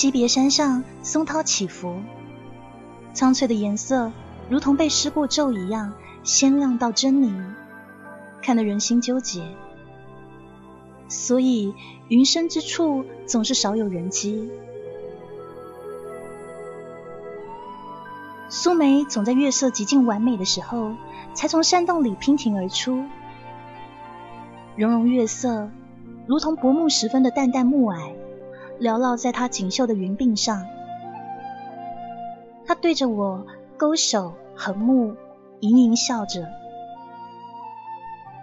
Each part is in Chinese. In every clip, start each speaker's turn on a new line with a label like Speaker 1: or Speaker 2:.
Speaker 1: 惜别山上松涛起伏，苍翠的颜色如同被施过咒一样鲜亮到狰狞，看得人心纠结。所以云深之处总是少有人迹。苏梅总在月色极尽完美的时候，才从山洞里娉婷而出。融融月色，如同薄暮时分的淡淡暮霭。缭绕在她锦绣的云鬓上，她对着我勾手横目，盈盈笑着。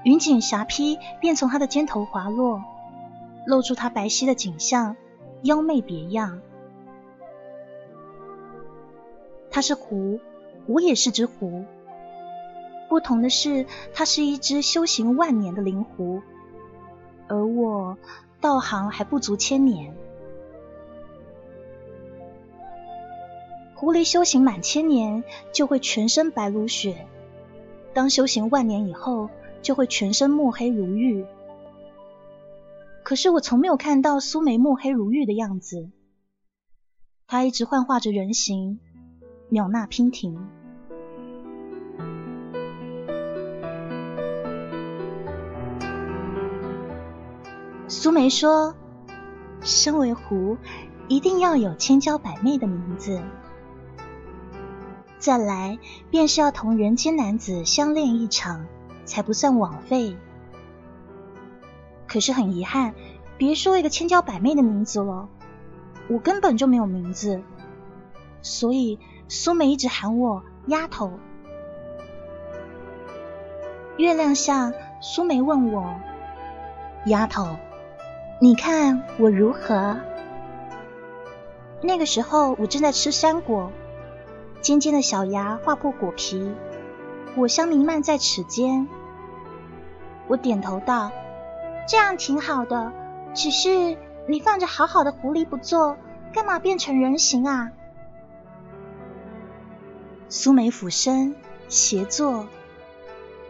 Speaker 1: 云锦霞披便从她的肩头滑落，露出她白皙的颈项，妖媚别样。她是狐，我也是只狐。不同的是，她是一只修行万年的灵狐，而我道行还不足千年。狐狸修行满千年，就会全身白如雪；当修行万年以后，就会全身墨黑如玉。可是我从没有看到苏梅墨黑如玉的样子，她一直幻化着人形，袅娜娉婷。苏梅说：“身为狐，一定要有千娇百媚的名字。”再来，便是要同人间男子相恋一场，才不算枉费。可是很遗憾，别说一个千娇百媚的名字了，我根本就没有名字。所以苏梅一直喊我丫头。月亮下，苏梅问我：“丫头，你看我如何？”那个时候，我正在吃山果。尖尖的小牙划破果皮，果香弥漫在齿间。我点头道：“这样挺好的，只是你放着好好的狐狸不做，干嘛变成人形啊？”苏梅俯身斜坐，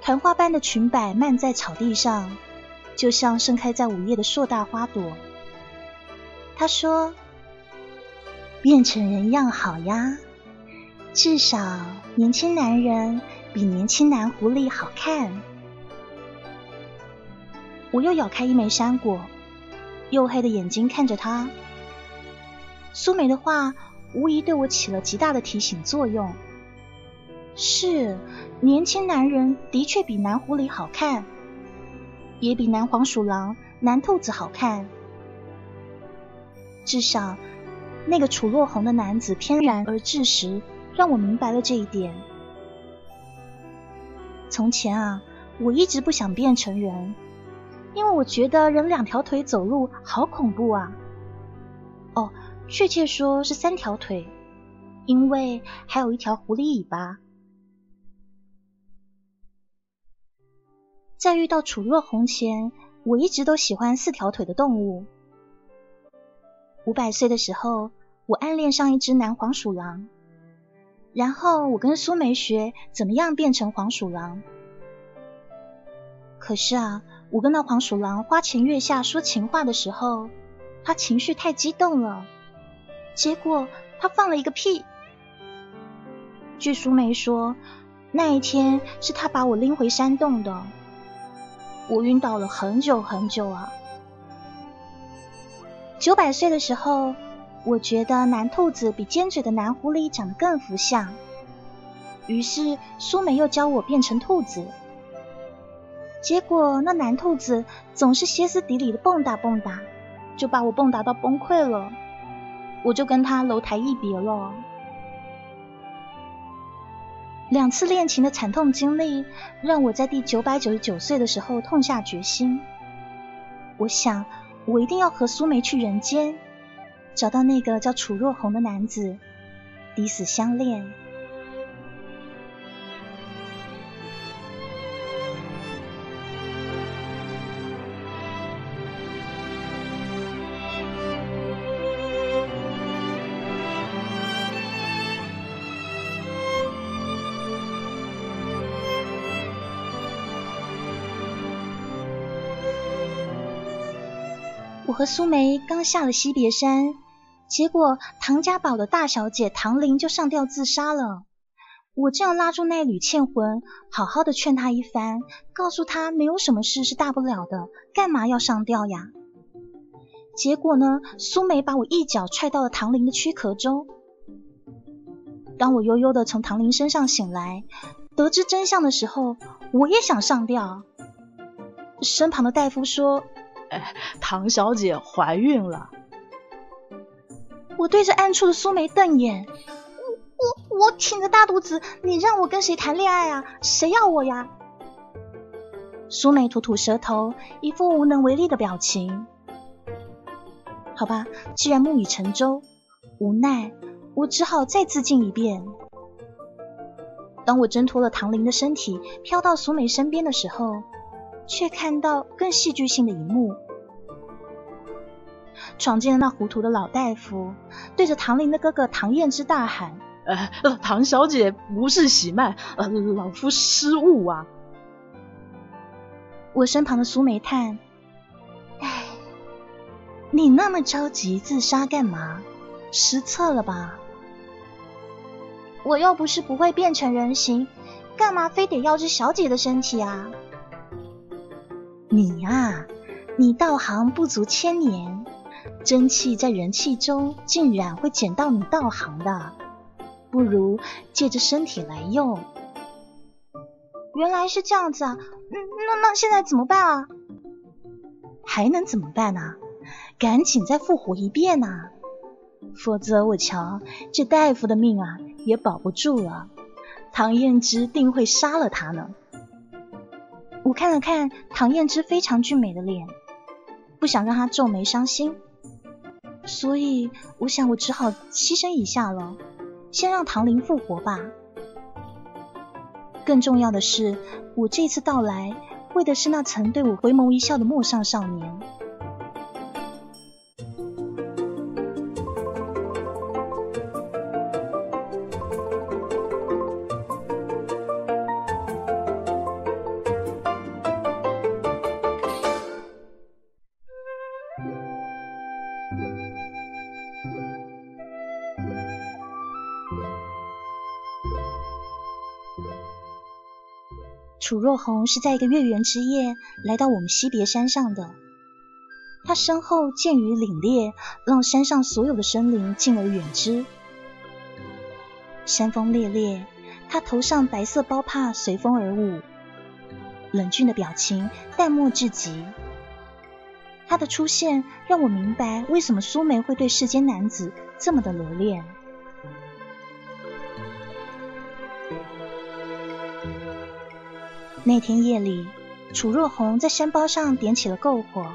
Speaker 1: 昙花般的裙摆漫在草地上，就像盛开在午夜的硕大花朵。她说：“变成人样好呀。”至少年轻男人比年轻男狐狸好看。我又咬开一枚山果，黝黑的眼睛看着他。苏梅的话无疑对我起了极大的提醒作用。是，年轻男人的确比男狐狸好看，也比男黄鼠狼、男兔子好看。至少那个楚落红的男子翩然而至时。让我明白了这一点。从前啊，我一直不想变成人，因为我觉得人两条腿走路好恐怖啊。哦，确切说是三条腿，因为还有一条狐狸尾巴。在遇到楚若红前，我一直都喜欢四条腿的动物。五百岁的时候，我暗恋上一只男黄鼠狼。然后我跟苏梅学怎么样变成黄鼠狼。可是啊，我跟那黄鼠狼花前月下说情话的时候，他情绪太激动了，结果他放了一个屁。据苏梅说，那一天是他把我拎回山洞的，我晕倒了很久很久啊。九百岁的时候。我觉得男兔子比尖嘴的男狐狸长得更福相，于是苏梅又教我变成兔子。结果那男兔子总是歇斯底里的蹦跶蹦跶，就把我蹦跶到崩溃了，我就跟他楼台一别了。两次恋情的惨痛经历，让我在第九百九十九岁的时候痛下决心。我想，我一定要和苏梅去人间，找到那个叫楚若红的男子，彼此相恋。我和苏梅刚下了惜别山，结果唐家堡的大小姐唐玲就上吊自杀了。我正要拉住那缕倩魂，好好的劝她一番，告诉她没有什么事是大不了的，干嘛要上吊呀？结果呢，苏梅把我一脚踹到了唐玲的躯壳中。当我悠悠的从唐玲身上醒来，得知真相的时候，我也想上吊。身旁的大夫说。
Speaker 2: 哎，唐小姐怀孕了。
Speaker 1: 我对着暗处的苏梅瞪眼，我我我挺着大肚子，你让我跟谁谈恋爱啊？谁要我呀？苏梅吐吐舌头，一副无能为力的表情。好吧，既然木已成舟，无奈我只好再自尽一遍。当我挣脱了唐玲的身体，飘到苏梅身边的时候。却看到更戏剧性的一幕：闯进了那糊涂的老大夫，对着唐玲的哥哥唐燕之大喊：“
Speaker 2: 呃，唐小姐不是喜脉，呃，老夫失误啊！”
Speaker 1: 我身旁的苏梅叹：“哎，你那么着急自杀干嘛？失策了吧？我又不是不会变成人形，干嘛非得要这小姐的身体啊？”你呀，你道行不足千年，真气在人气中竟然会捡到你道行的，不如借着身体来用。原来是这样子啊，那那现在怎么办啊？还能怎么办呢？赶紧再复活一遍呐，否则我瞧这大夫的命啊也保不住了，唐燕之定会杀了他呢。我看了看唐燕之非常俊美的脸，不想让她皱眉伤心，所以我想我只好牺牲一下了，先让唐玲复活吧。更重要的是，我这次到来为的是那曾对我回眸一笑的陌上少年。楚若红是在一个月圆之夜来到我们惜别山上的。他身后剑雨凛冽，让山上所有的生灵敬而远之。山风烈烈，他头上白色包帕随风而舞，冷峻的表情淡漠至极。他的出现让我明白为什么苏梅会对世间男子这么的留恋。那天夜里，楚若红在山包上点起了篝火，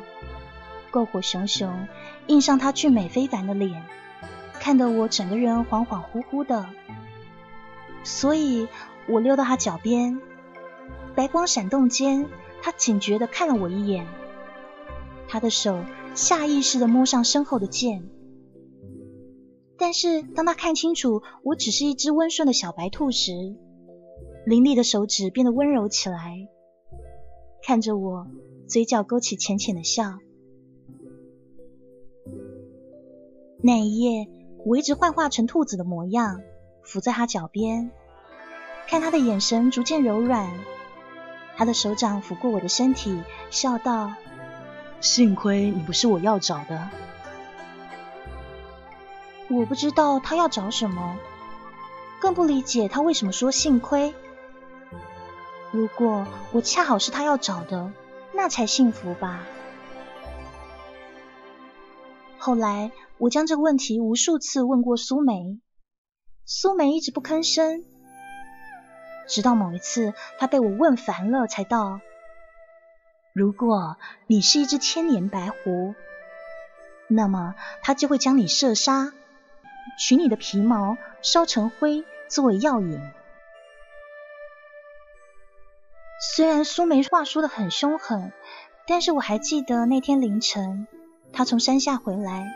Speaker 1: 篝火熊熊，映上她俊美非凡的脸，看得我整个人恍恍惚惚的。所以我溜到她脚边，白光闪动间，她警觉的看了我一眼，她的手下意识的摸上身后的剑，但是当她看清楚我只是一只温顺的小白兔时，凌厉的手指变得温柔起来，看着我，嘴角勾起浅浅的笑。那一夜，我一直幻化成兔子的模样，伏在他脚边，看他的眼神逐渐柔软，他的手掌抚过我的身体，笑道：“
Speaker 2: 幸亏你不是我要找的。”
Speaker 1: 我不知道他要找什么，更不理解他为什么说幸亏。如果我恰好是他要找的，那才幸福吧。后来我将这个问题无数次问过苏梅，苏梅一直不吭声。直到某一次，他被我问烦了，才道：“如果你是一只千年白狐，那么他就会将你射杀，取你的皮毛烧成灰作为药引。”虽然苏梅话说的很凶狠，但是我还记得那天凌晨，他从山下回来，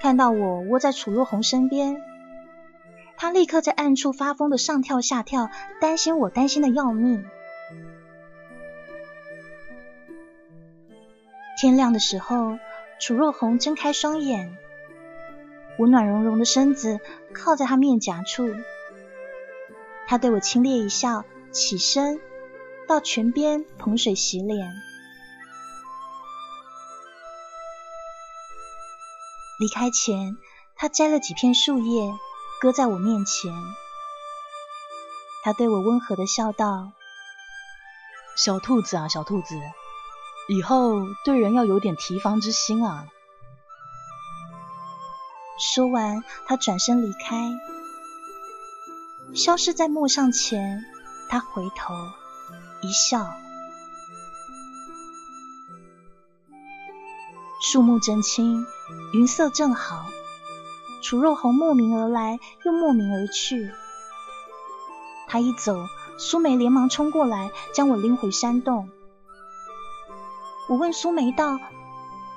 Speaker 1: 看到我窝在楚若红身边。他立刻在暗处发疯的上跳下跳，担心我，担心的要命。天亮的时候，楚若红睁开双眼，我暖融融的身子靠在他面颊处，他对我轻蔑一笑，起身到泉边捧水洗脸。离开前，他摘了几片树叶。搁在我面前，他对我温和的笑道：“
Speaker 2: 小兔子啊，小兔子，以后对人要有点提防之心啊。”
Speaker 1: 说完，他转身离开，消失在陌上前。他回头一笑，树木真青，云色正好。楚若红莫名而来，又莫名而去。他一走，苏梅连忙冲过来，将我拎回山洞。我问苏梅道：“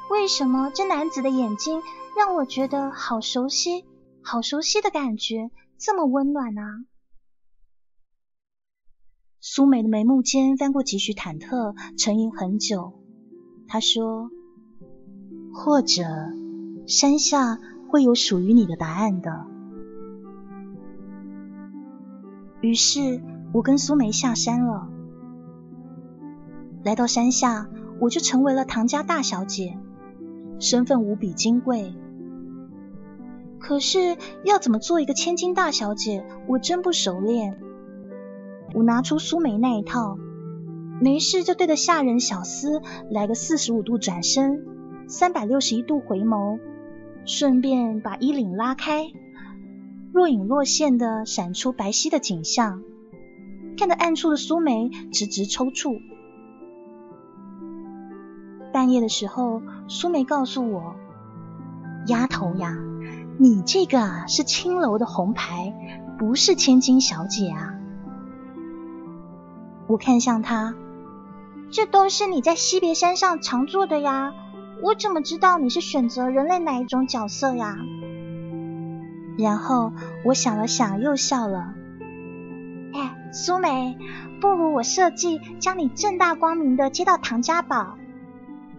Speaker 1: 为什么这男子的眼睛让我觉得好熟悉，好熟悉的感觉，这么温暖啊？”苏梅的眉目间翻过几许忐忑，沉吟很久。她说：“或者山下……”会有属于你的答案的。于是，我跟苏梅下山了。来到山下，我就成为了唐家大小姐，身份无比金贵。可是，要怎么做一个千金大小姐，我真不熟练。我拿出苏梅那一套，没事就对着下人小厮来个四十五度转身，三百六十一度回眸。顺便把衣领拉开，若隐若现的闪出白皙的景象，看得暗处的苏梅直直抽搐。半夜的时候，苏梅告诉我：“丫头呀，你这个是青楼的红牌，不是千金小姐啊。”我看向他，这都是你在西别山上常做的呀。我怎么知道你是选择人类哪一种角色呀？然后我想了想，又笑了。哎，苏梅，不如我设计将你正大光明的接到唐家堡，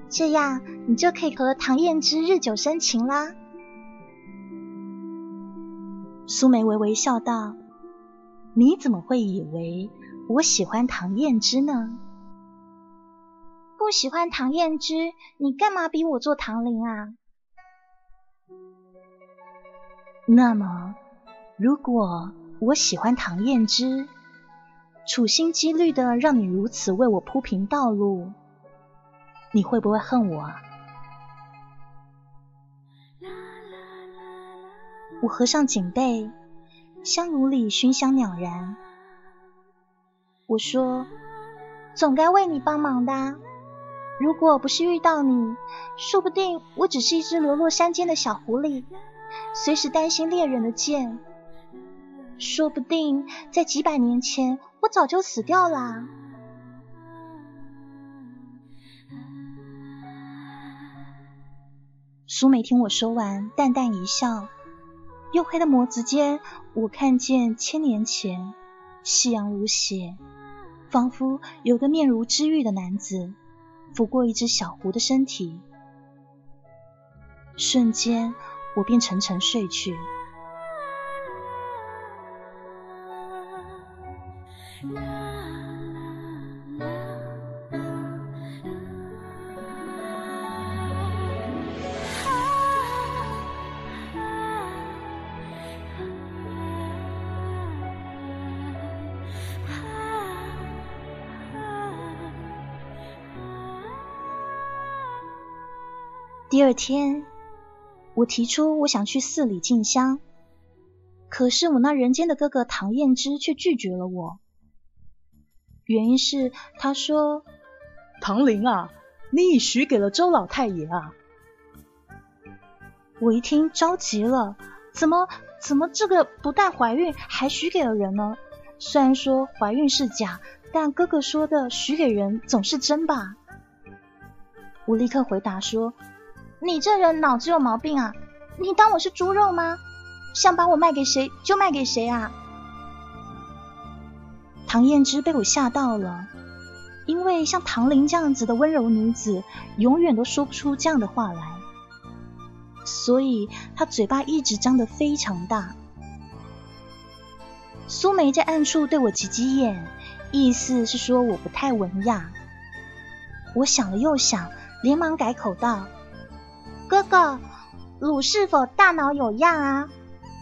Speaker 1: 这样你就可以和唐燕之日久生情啦。苏梅微微笑道：“你怎么会以为我喜欢唐燕之呢？”不喜欢唐燕之，你干嘛逼我做唐陵啊？那么，如果我喜欢唐燕之，处心积虑的让你如此为我铺平道路，你会不会恨我？啊？我合上锦被，香炉里熏香袅然。我说，总该为你帮忙的。如果不是遇到你，说不定我只是一只流落山间的小狐狸，随时担心猎人的剑。说不定在几百年前，我早就死掉啦。苏美听我说完，淡淡一笑。黝黑的眸子间，我看见千年前，夕阳如血，仿佛有个面如脂玉的男子。抚过一只小狐的身体，瞬间我便沉沉睡去。第二天，我提出我想去寺里进香，可是我那人间的哥哥唐燕之却拒绝了我，原因是他说：“
Speaker 2: 唐玲啊，你已许给了周老太爷啊。”
Speaker 1: 我一听着急了，怎么怎么这个不但怀孕还许给了人呢？虽然说怀孕是假，但哥哥说的许给人总是真吧？我立刻回答说：“你这人脑子有毛病啊！你当我是猪肉吗？想把我卖给谁就卖给谁啊！”唐燕之被我吓到了，因为像唐玲这样子的温柔女子，永远都说不出这样的话来，所以她嘴巴一直张得非常大。苏梅在暗处对我挤挤眼，意思是说我不太文雅。我想了又想，连忙改口道：“哥哥，鲁是否大脑有恙啊？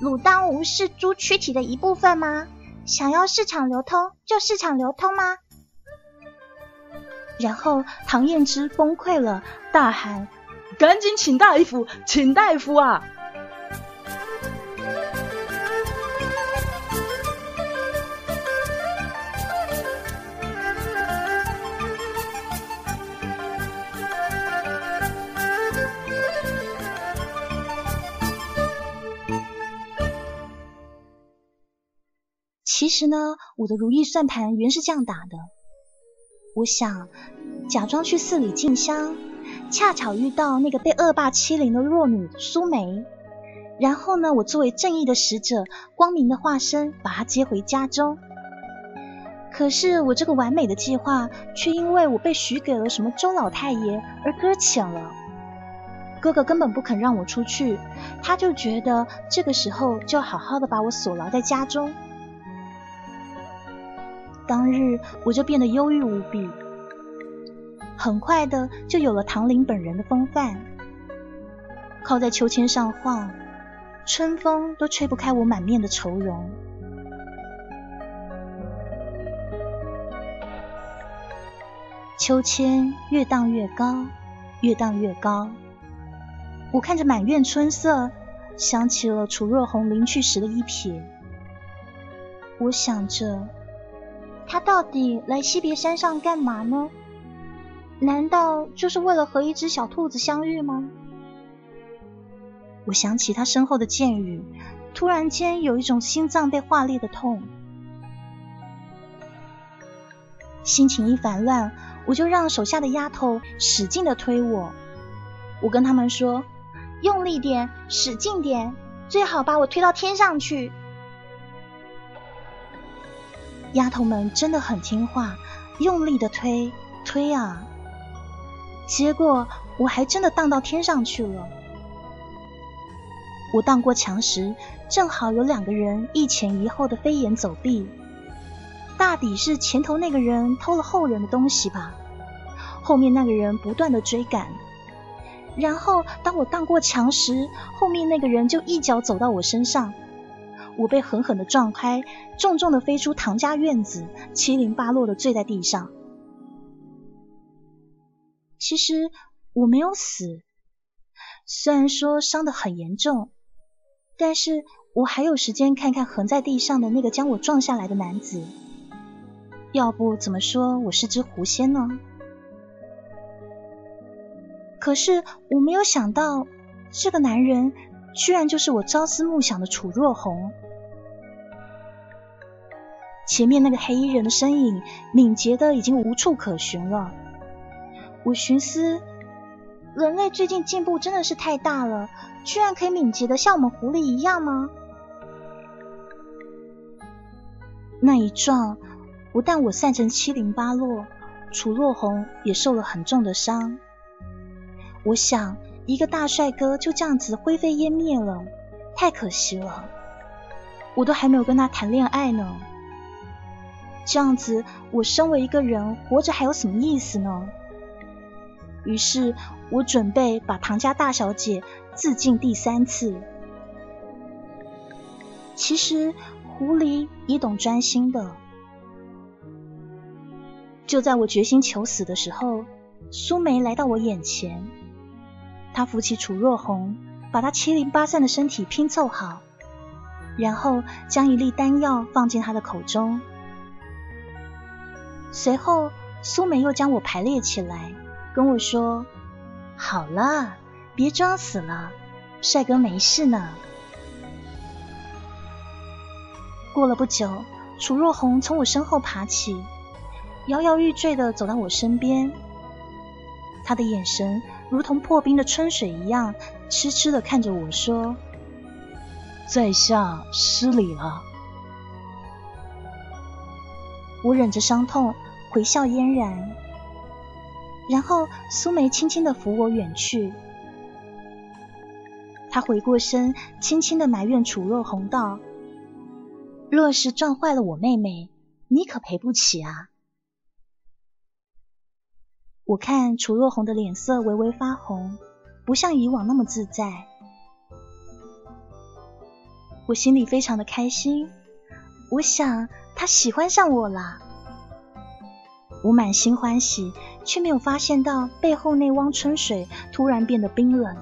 Speaker 1: 鲁当无是猪躯体的一部分吗？想要市场流通就市场流通吗？”然后唐燕之崩溃了，大喊：“
Speaker 2: 赶紧请大夫，请大夫啊！”
Speaker 1: 其实呢，我的如意算盘原是这样打的。我想假装去寺里进香，恰巧遇到那个被恶霸欺凌的弱女苏梅，然后呢，我作为正义的使者，光明的化身，把她接回家中。可是我这个完美的计划，却因为我被许给了什么周老太爷而搁浅了。哥哥根本不肯让我出去，他就觉得这个时候就好好的把我锁牢在家中。当日我就变得忧郁无比，很快的就有了唐林本人的风范，靠在秋千上晃，春风都吹不开我满面的愁容。秋千越荡越高，越荡越高，我看着满院春色，想起了楚若红临去时的一瞥，我想着。他到底来西别山上干嘛呢？难道就是为了和一只小兔子相遇吗？我想起他身后的箭雨，突然间有一种心脏被划裂的痛。心情一烦乱，我就让手下的丫头使劲的推我。我跟他们说：“用力点，使劲点，最好把我推到天上去。”丫头们真的很听话，用力的推推啊，结果我还真的荡到天上去了。我荡过墙时，正好有两个人一前一后的飞檐走壁，大抵是前头那个人偷了后人的东西吧。后面那个人不断的追赶，然后当我荡过墙时，后面那个人就一脚走到我身上。我被狠狠的撞开，重重的飞出唐家院子，七零八落的坠在地上。其实我没有死，虽然说伤得很严重，但是我还有时间看看横在地上的那个将我撞下来的男子。要不怎么说我是只狐仙呢？可是我没有想到，这个男人居然就是我朝思暮想的楚若红。前面那个黑衣人的身影敏捷的已经无处可寻了。我寻思，人类最近进步真的是太大了，居然可以敏捷的像我们狐狸一样吗？那一撞，不但我散成七零八落，楚若红也受了很重的伤。我想，一个大帅哥就这样子灰飞烟灭了，太可惜了。我都还没有跟他谈恋爱呢。这样子，我身为一个人活着还有什么意思呢？于是我准备把唐家大小姐自尽第三次。其实狐狸也懂专心的。就在我决心求死的时候，苏梅来到我眼前，他扶起楚若红，把她七零八散的身体拼凑好，然后将一粒丹药放进她的口中。随后，苏梅又将我排列起来，跟我说：“好了，别装死了，帅哥没事呢。”过了不久，楚若红从我身后爬起，摇摇欲坠的走到我身边。他的眼神如同破冰的春水一样，痴痴的看着我说：“
Speaker 2: 在下失礼了。”
Speaker 1: 我忍着伤痛，回笑嫣然。然后苏梅轻轻的扶我远去。他回过身，轻轻的埋怨楚若红道：“若是撞坏了我妹妹，你可赔不起啊。”我看楚若红的脸色微微发红，不像以往那么自在。我心里非常的开心，我想他喜欢上我了。我满心欢喜，却没有发现到背后那汪春水突然变得冰冷。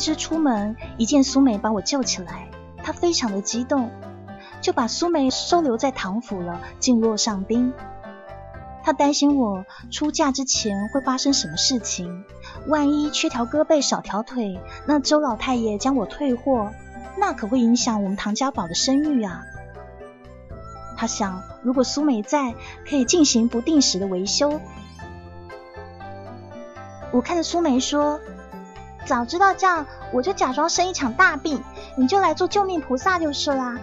Speaker 1: 之出门一见苏梅把我救起来，她非常的激动，就把苏梅收留在唐府了，静若上宾。她担心我出嫁之前会发生什么事情，万一缺条胳膊少条腿，那周老太爷将我退货，那可会影响我们唐家堡的声誉啊。他想，如果苏梅在，可以进行不定时的维修。我看着苏梅说。早知道这样，我就假装生一场大病，你就来做救命菩萨就是啦。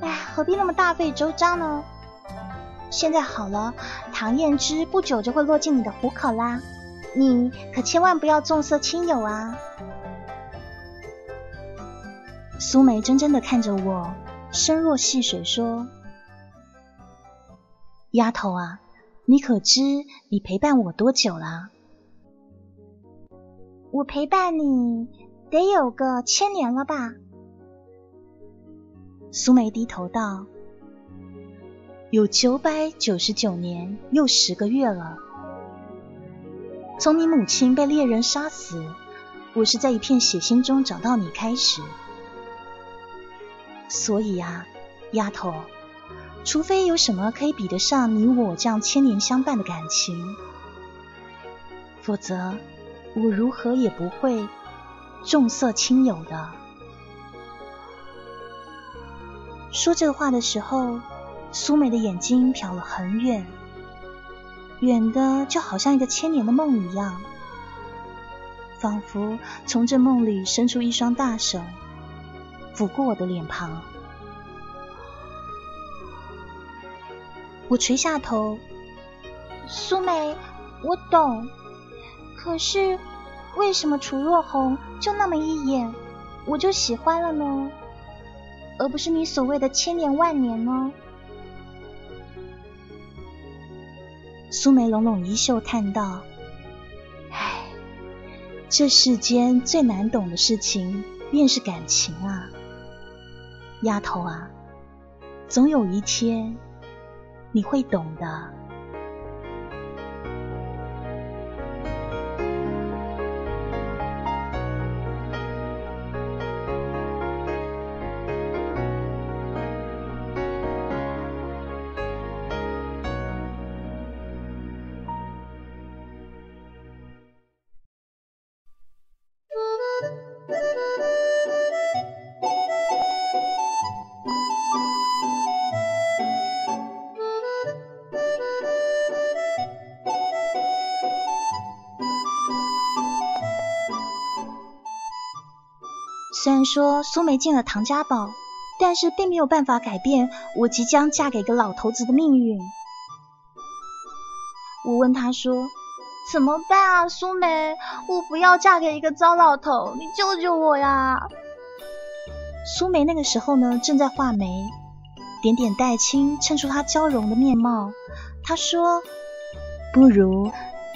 Speaker 1: 哎，何必那么大费周章呢？现在好了，唐燕之不久就会落进你的虎口啦，你可千万不要重色轻友啊！苏梅怔怔的看着我，声若细水说：“丫头啊，你可知你陪伴我多久了？”我陪伴你得有个千年了吧？苏梅低头道：“有九百九十九年又十个月了。从你母亲被猎人杀死，我是在一片血腥中找到你开始。所以啊，丫头，除非有什么可以比得上你我这样千年相伴的感情，否则。”我如何也不会重色轻友的。说这话的时候，苏美的眼睛瞟了很远，远的就好像一个千年的梦一样，仿佛从这梦里伸出一双大手，抚过我的脸庞。我垂下头，苏美，我懂。可是，为什么楚若红就那么一眼，我就喜欢了呢？而不是你所谓的千年万年呢？苏梅拢拢衣袖，叹道：“唉，这世间最难懂的事情，便是感情啊，丫头啊，总有一天你会懂的。”说苏梅进了唐家堡，但是并没有办法改变我即将嫁给个老头子的命运。我问他说：“怎么办啊，苏梅？我不要嫁给一个糟老头，你救救我呀！”苏梅那个时候呢，正在画眉，点点黛青衬出她娇容的面貌。她说：“不如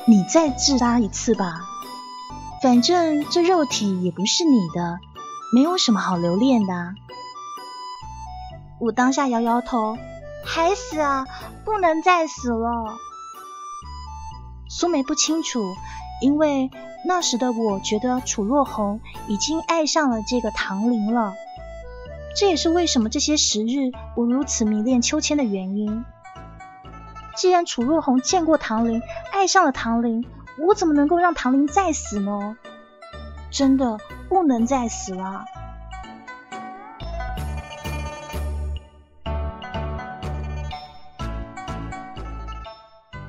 Speaker 1: 你再自杀一次吧，反正这肉体也不是你的。”没有什么好留恋的。我当下摇摇头，还死啊，不能再死了。苏梅不清楚，因为那时的我觉得楚若红已经爱上了这个唐林了。这也是为什么这些时日我如此迷恋秋千的原因。既然楚若红见过唐林，爱上了唐林，我怎么能够让唐林再死呢？真的不能再死了。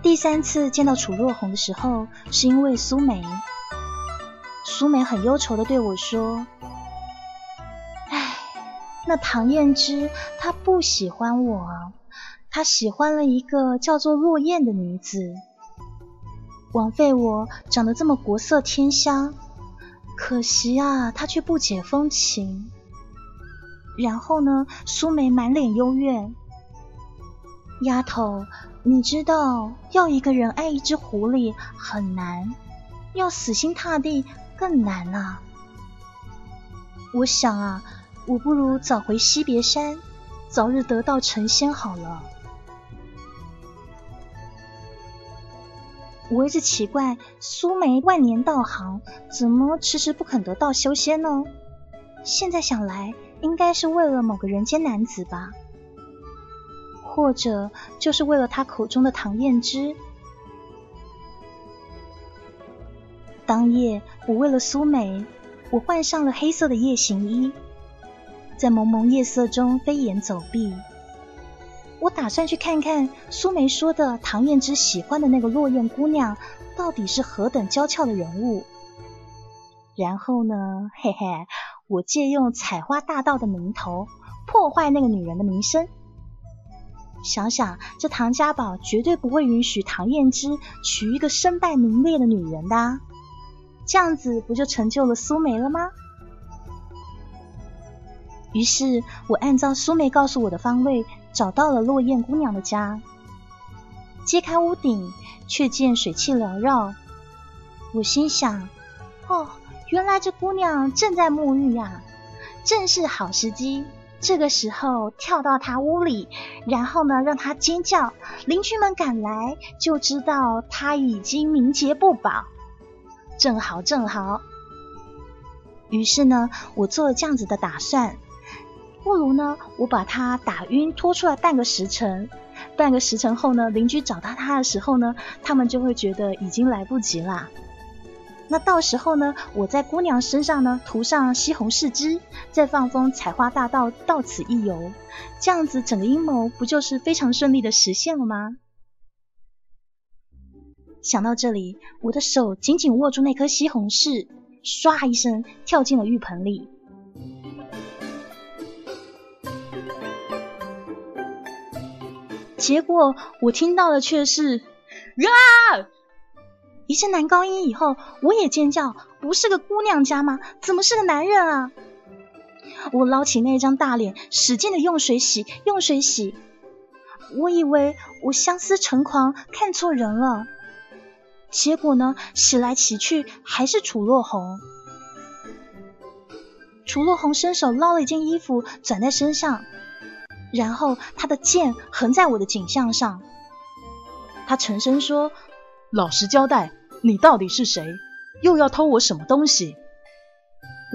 Speaker 1: 第三次见到楚若红的时候，是因为苏梅。苏梅很忧愁的对我说：“唉，那唐燕之她不喜欢我，她喜欢了一个叫做落雁的女子。枉费我长得这么国色天香，可惜啊，他却不解风情。”然后呢，苏梅满脸幽怨：“丫头。”你知道，要一个人爱一只狐狸很难，要死心塌地更难啊！我想啊，我不如早回西别山，早日得道成仙好了。我一直奇怪，苏梅万年道行，怎么迟迟不肯得道修仙呢？现在想来，应该是为了某个人间男子吧。或者就是为了他口中的唐燕之。当夜，我为了苏梅，我换上了黑色的夜行衣，在蒙蒙夜色中飞檐走壁。我打算去看看苏梅说的唐燕之喜欢的那个落雁姑娘到底是何等娇俏的人物。然后呢，嘿嘿，我借用采花大盗的名头，破坏那个女人的名声。想想，这唐家宝绝对不会允许唐燕之娶一个身败名裂的女人的，这样子不就成就了苏梅了吗？于是我按照苏梅告诉我的方位，找到了落雁姑娘的家。揭开屋顶，却见水汽缭绕。我心想：哦，原来这姑娘正在沐浴呀，正是好时机。这个时候跳到她屋里，然后呢让她尖叫，邻居们赶来就知道她已经名节不保。正好正好，于是呢我做了这样子的打算，不如呢我把他打晕拖出来半个时辰，半个时辰后呢邻居找到他的时候呢，他们就会觉得已经来不及啦。那到时候呢，我在姑娘身上呢涂上西红柿汁，再放风采花大盗到此一游，这样子整个阴谋不就是非常顺利的实现了吗？想到这里，我的手紧紧握住那颗西红柿，唰一声跳进了浴盆里。结果我听到的却是啊！一阵男高音以后，我也尖叫，不是个姑娘家吗？怎么是个男人啊？我捞起那张大脸，使劲的用水洗，用水洗。我以为我相思成狂，看错人了。结果呢，洗来洗去还是楚若红。楚若红伸手捞了一件衣服，转在身上，然后他的剑横在我的颈项上。他沉声说。
Speaker 2: 老实交代，你到底是谁？又要偷我什么东西？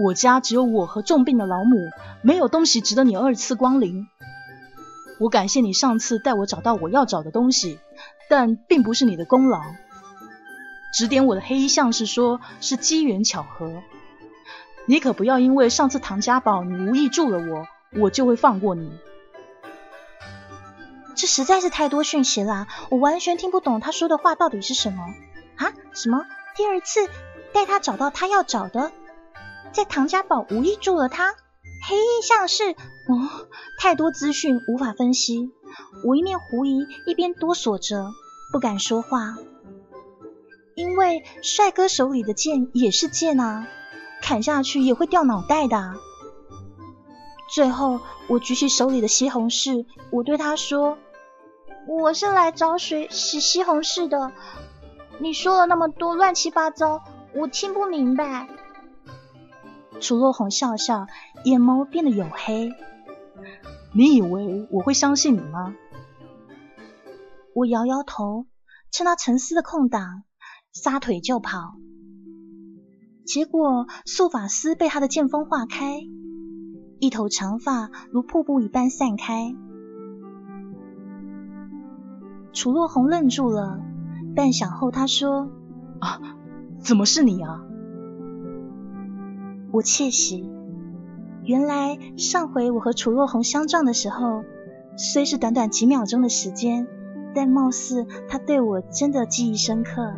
Speaker 2: 我家只有我和重病的老母，没有东西值得你二次光临。我感谢你上次带我找到我要找的东西，但并不是你的功劳。指点我的黑衣相士说是机缘巧合，你可不要因为上次唐家宝你无意助了我，我就会放过你。
Speaker 1: 这实在是太多讯息了，我完全听不懂他说的话到底是什么啊？什么？第二次带他找到他要找的，在唐家堡无意助了他？黑衣相士？哦，太多资讯无法分析。我一面狐疑，一边哆嗦着，不敢说话，因为帅哥手里的剑也是剑啊，砍下去也会掉脑袋的。最后，我举起手里的西红柿，我对他说。我是来找水洗西红柿的。你说了那么多乱七八糟，我听不明白。楚若红笑笑，眼眸变得黝黑。
Speaker 2: 你以为我会相信你吗？
Speaker 1: 我摇摇头，趁他沉思的空档，撒腿就跑。结果素发丝被他的剑锋划开，一头长发如瀑布一般散开。楚若红愣住了，半晌后他说：“
Speaker 2: 啊，怎么是你啊？”
Speaker 1: 我窃喜，原来上回我和楚若红相撞的时候，虽是短短几秒钟的时间，但貌似他对我真的记忆深刻。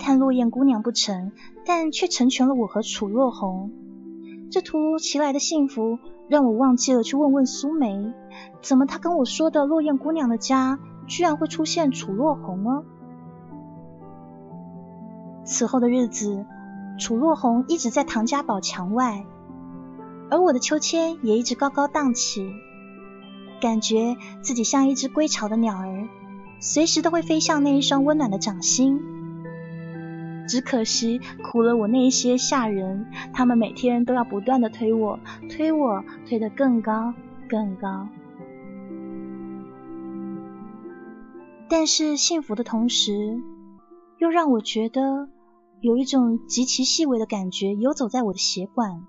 Speaker 1: 探落雁姑娘不成，但却成全了我和楚若红。这突如其来的幸福，让我忘记了去问问苏梅，怎么她跟我说的落雁姑娘的家，居然会出现楚若红呢？此后的日子，楚若红一直在唐家堡墙外，而我的秋千也一直高高荡起，感觉自己像一只归巢的鸟儿，随时都会飞向那一双温暖的掌心。只可惜苦了我那些下人，他们每天都要不断的推我，推我，推得更高，更高。但是幸福的同时，又让我觉得有一种极其细微的感觉游走在我的血管。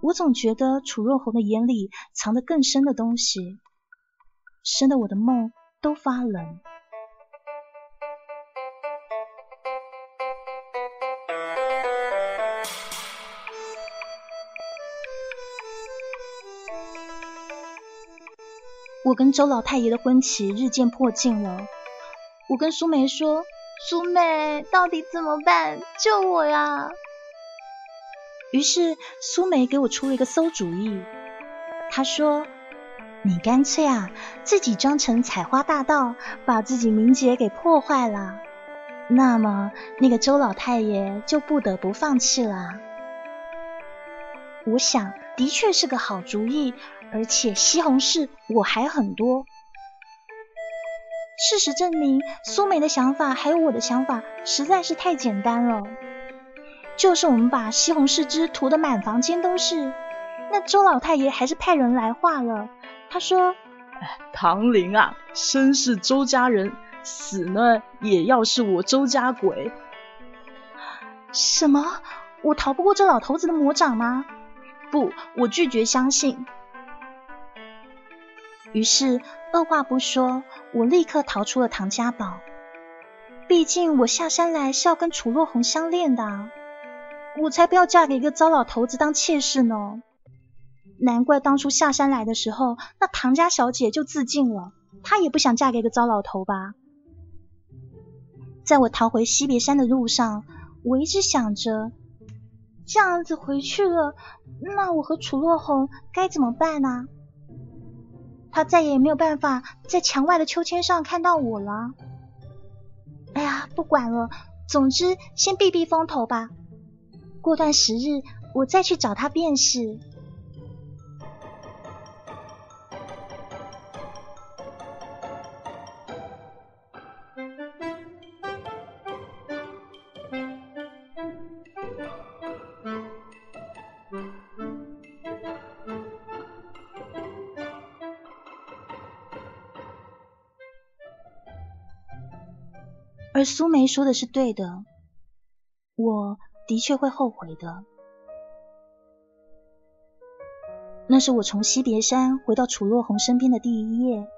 Speaker 1: 我总觉得楚若红的眼里藏着更深的东西，深的我的梦都发冷。我跟周老太爷的婚期日渐迫近了，我跟苏梅说：“苏梅，到底怎么办？救我呀！”于是苏梅给我出了一个馊主意，她说：“你干脆啊，自己装成采花大盗，把自己名节给破坏了，那么那个周老太爷就不得不放弃了。”我想，的确是个好主意。而且西红柿我还很多。事实证明，苏梅的想法还有我的想法实在是太简单了。就是我们把西红柿汁涂得满房间都是，那周老太爷还是派人来画了。他说：“
Speaker 2: 唐玲啊，生是周家人，死呢也要是我周家鬼。”
Speaker 1: 什么？我逃不过这老头子的魔掌吗？不，我拒绝相信。于是，二话不说，我立刻逃出了唐家堡。毕竟我下山来是要跟楚若红相恋的，我才不要嫁给一个糟老头子当妾室呢。难怪当初下山来的时候，那唐家小姐就自尽了，她也不想嫁给一个糟老头吧。在我逃回西别山的路上，我一直想着，这样子回去了，那我和楚若红该怎么办呢？他再也没有办法在墙外的秋千上看到我了。哎呀，不管了，总之先避避风头吧。过段时日，我再去找他便是。而苏梅说的是对的，我的确会后悔的。那是我从惜别山回到楚若红身边的第一夜，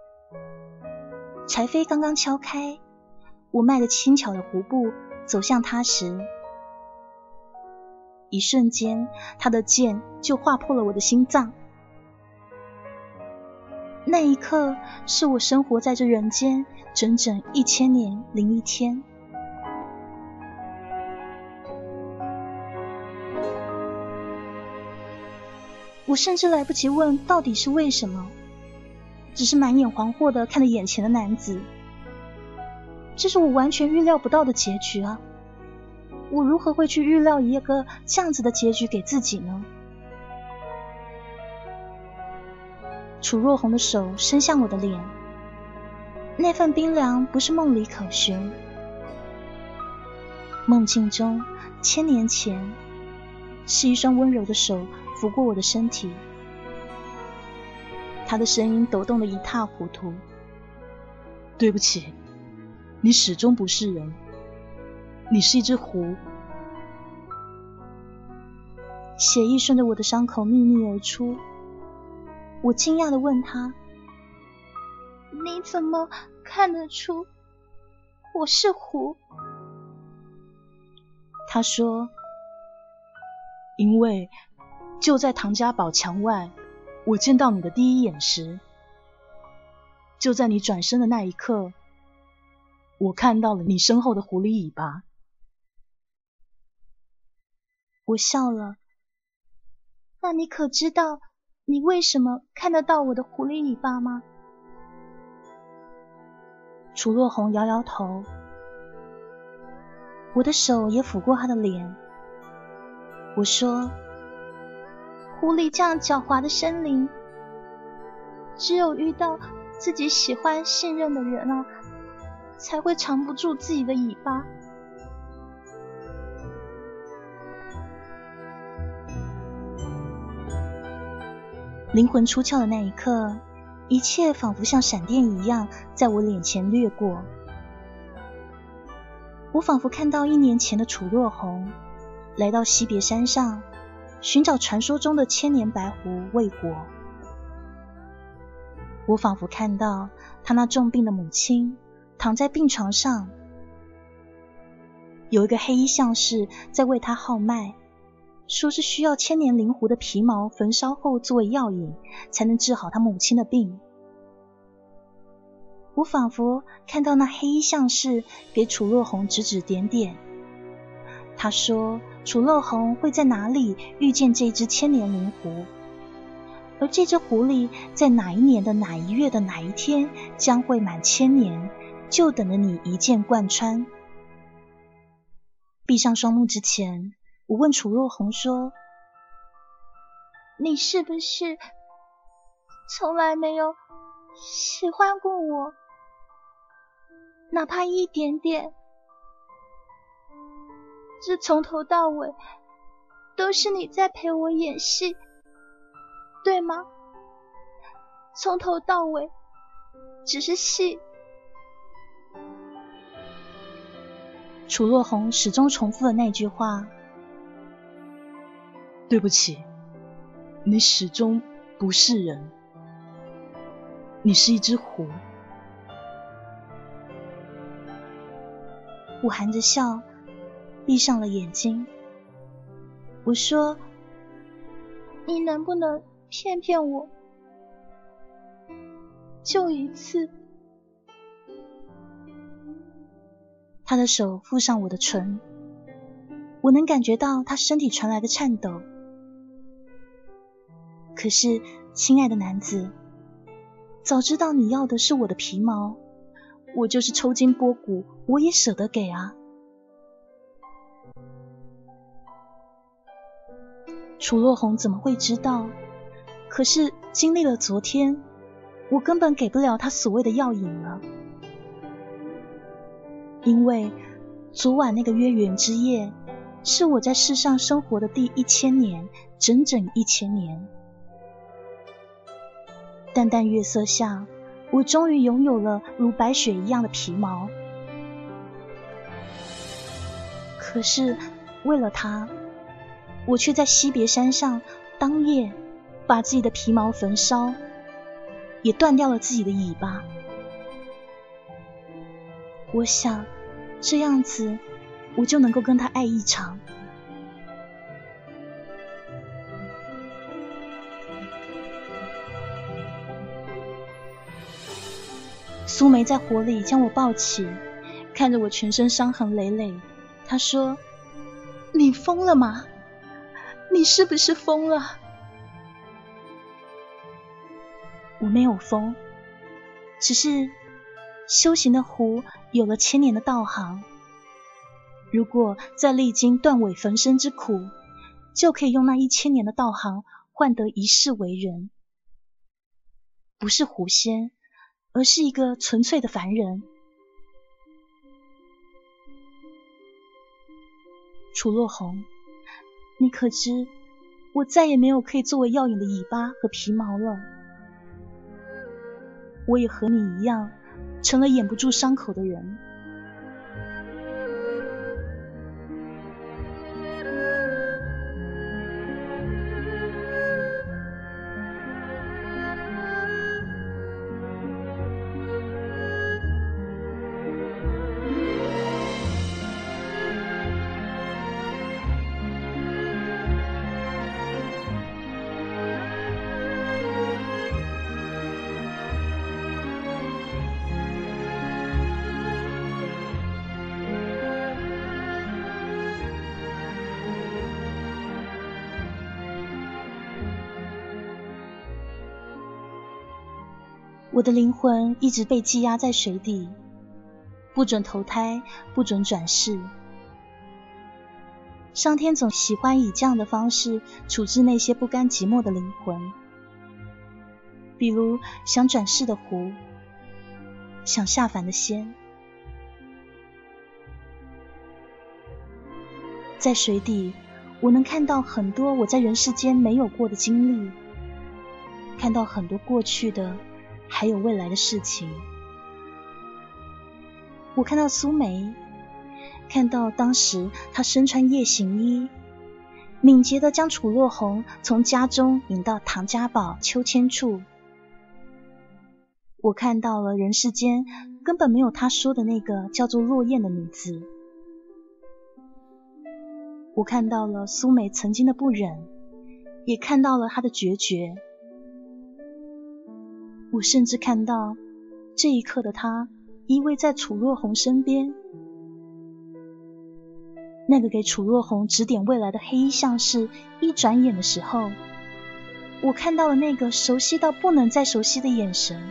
Speaker 1: 柴扉刚刚敲开，我迈着轻巧的胡步走向他时，一瞬间，他的剑就划破了我的心脏。那一刻，是我生活在这人间整整一千年零一天。我甚至来不及问到底是为什么，只是满眼惶惑的看着眼前的男子。这是我完全预料不到的结局啊！我如何会去预料一个这样子的结局给自己呢？楚若红的手伸向我的脸，那份冰凉不是梦里可寻。梦境中，千年前，是一双温柔的手抚过我的身体，他的声音抖动的一塌糊涂。
Speaker 2: 对不起，你始终不是人，你是一只狐。
Speaker 1: 血液顺着我的伤口秘密而出，我惊讶的问他：“你怎么看得出我是狐？”
Speaker 2: 他说：“因为就在唐家堡墙外，我见到你的第一眼时，就在你转身的那一刻，我看到了你身后的狐狸尾巴。”
Speaker 1: 我笑了。那你可知道你为什么看得到我的狐狸尾巴吗？楚若红摇摇头。我的手也抚过他的脸。我说：“狐狸这样狡猾的生灵，只有遇到自己喜欢、信任的人啊，才会藏不住自己的尾巴。”灵魂出窍的那一刻，一切仿佛像闪电一样在我脸前掠过。我仿佛看到一年前的楚若红来到西别山上寻找传说中的千年白狐未果。我仿佛看到他那重病的母亲躺在病床上，有一个黑衣相士在为他号脉，说是需要千年灵狐的皮毛焚烧后作为药引，才能治好他母亲的病。我仿佛看到那黑衣相士给楚若红指指点点。他说：“楚若红会在哪里遇见这只千年灵狐？而这只狐狸在哪一年的哪一月的哪一天将会满千年？就等着你一剑贯穿。”闭上双目之前，我问楚若红说：“你是不是从来没有喜欢过我？”哪怕一点点，这从头到尾都是你在陪我演戏，对吗？从头到尾只是戏。楚若红始终重复的那句话：“
Speaker 2: 对不起，你始终不是人，你是一只狐。”
Speaker 1: 我含着笑，闭上了眼睛。我说：“你能不能骗骗我，就一次？”他的手附上我的唇，我能感觉到他身体传来的颤抖。可是，亲爱的男子，早知道你要的是我的皮毛。我就是抽筋剥骨，我也舍得给啊！楚若红怎么会知道？可是经历了昨天，我根本给不了他所谓的药引了，因为昨晚那个月圆之夜，是我在世上生活的第一千年，整整一千年。淡淡月色下。我终于拥有了如白雪一样的皮毛，可是为了他，我却在惜别山上当夜把自己的皮毛焚烧，也断掉了自己的尾巴。我想这样子，我就能够跟他爱一场。苏梅在火里将我抱起，看着我全身伤痕累累，她说：“你疯了吗？你是不是疯了？”我没有疯，只是修行的湖有了千年的道行，如果再历经断尾焚身之苦，就可以用那一千年的道行换得一世为人，不是狐仙。而是一个纯粹的凡人。楚若红，你可知，我再也没有可以作为耀眼的尾巴和皮毛了。我也和你一样，成了掩不住伤口的人。我的灵魂一直被羁押在水底，不准投胎，不准转世。上天总喜欢以这样的方式处置那些不甘寂寞的灵魂，比如想转世的狐，想下凡的仙。在水底，我能看到很多我在人世间没有过的经历，看到很多过去的。还有未来的事情，我看到苏梅，看到当时她身穿夜行衣，敏捷的将楚若红从家中引到唐家堡秋千处。我看到了人世间根本没有她说的那个叫做落雁的女子。我看到了苏梅曾经的不忍，也看到了她的决绝。我甚至看到这一刻的他依偎在楚若红身边，那个给楚若红指点未来的黑衣相士，一转眼的时候，我看到了那个熟悉到不能再熟悉的眼神，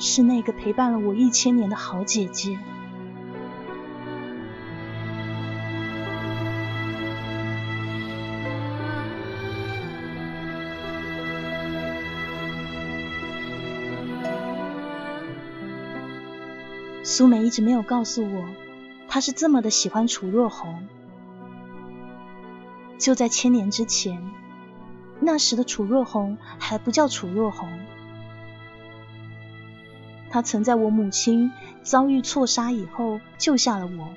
Speaker 1: 是那个陪伴了我一千年的好姐姐。苏梅一直没有告诉我，她是这么的喜欢楚若红。就在千年之前，那时的楚若红还不叫楚若红。她曾在我母亲遭遇错杀以后救下了我，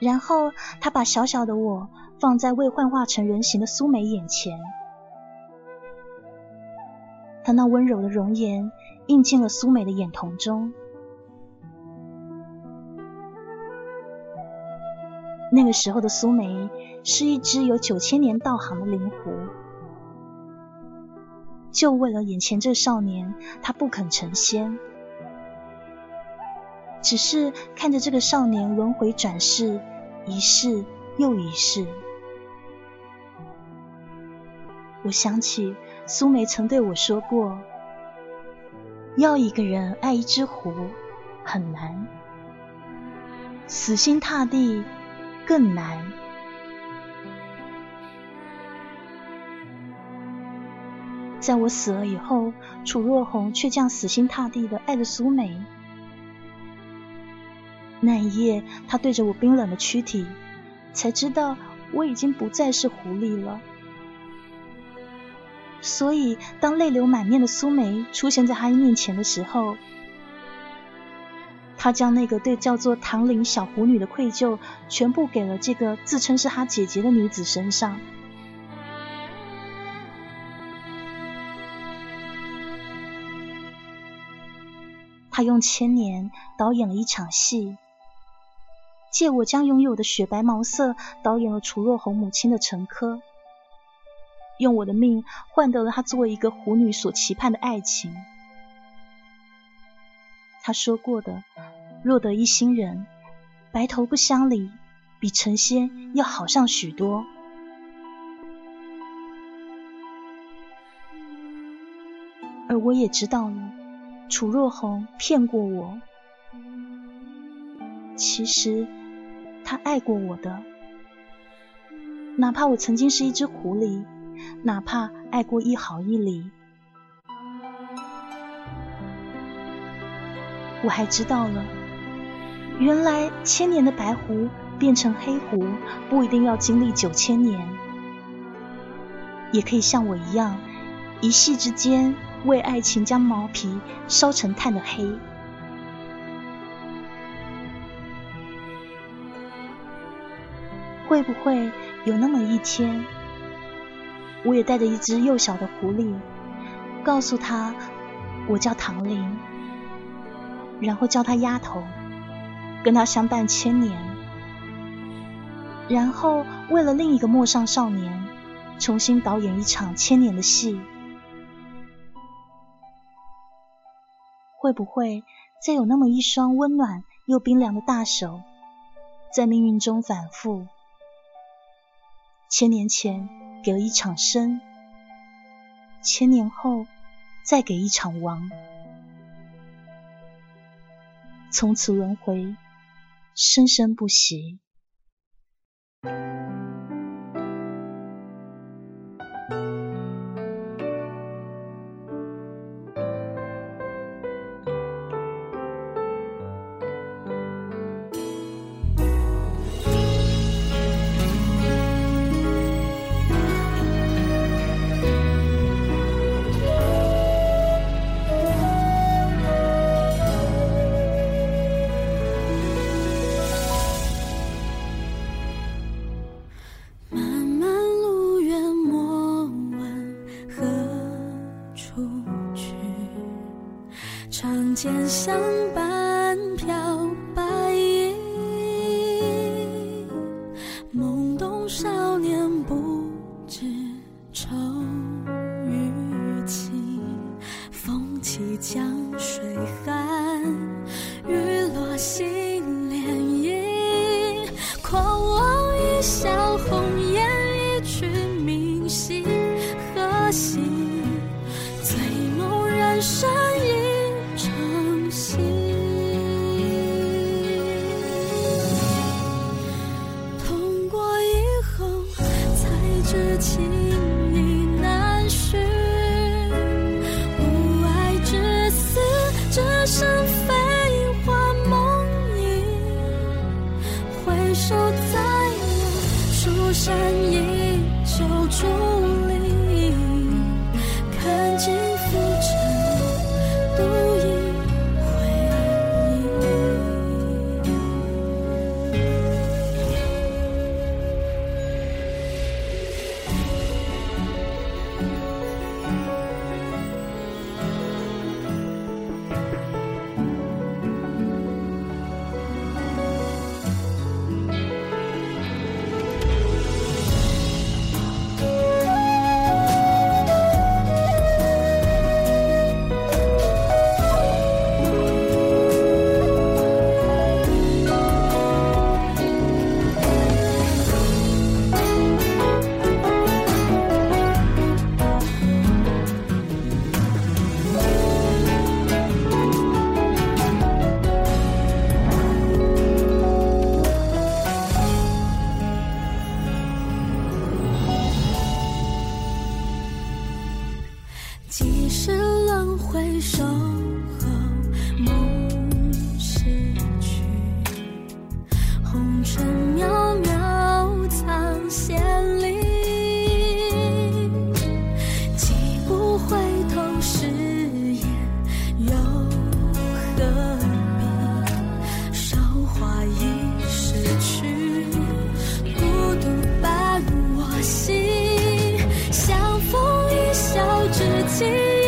Speaker 1: 然后她把小小的我放在未幻化成人形的苏梅眼前，她那温柔的容颜映进了苏美的眼瞳中。那个时候的苏梅是一只有九千年道行的灵狐，就为了眼前这少年，她不肯成仙，只是看着这个少年轮回转世，一世又一世。我想起苏梅曾对我说过，要一个人爱一只狐很难，死心塌地。更难。在我死了以后，楚若红却这样死心塌地的爱着苏梅。那一夜，他对着我冰冷的躯体，才知道我已经不再是狐狸了。所以，当泪流满面的苏梅出现在他面前的时候，他将那个对叫做唐玲小狐女的愧疚，全部给了这个自称是他姐姐的女子身上。他用千年导演了一场戏，借我将拥有的雪白毛色导演了楚若红母亲的沉珂，用我的命换得了他作为一个狐女所期盼的爱情。他说过的“若得一心人，白头不相离”，比成仙要好上许多。而我也知道了，楚若红骗过我。其实他爱过我的，哪怕我曾经是一只狐狸，哪怕爱过一毫一厘。
Speaker 3: 我还知道了，原来千年的白狐变成黑狐，不一定要经历九千年，也可以像我一样，一夕之间为爱情将毛皮烧成炭的黑。会不会有那么一天，我也带着一只幼小的狐狸，告诉他我叫唐玲。然后叫他丫头，跟他相伴千年，然后为了另一个陌上少年，重新导演一场千年的戏。会不会再有那么一双温暖又冰凉的大手，在命运中反复？千年前给了一场生，千年后再给一场亡。从此轮回，生生不息。
Speaker 4: 山依旧，竹林。心。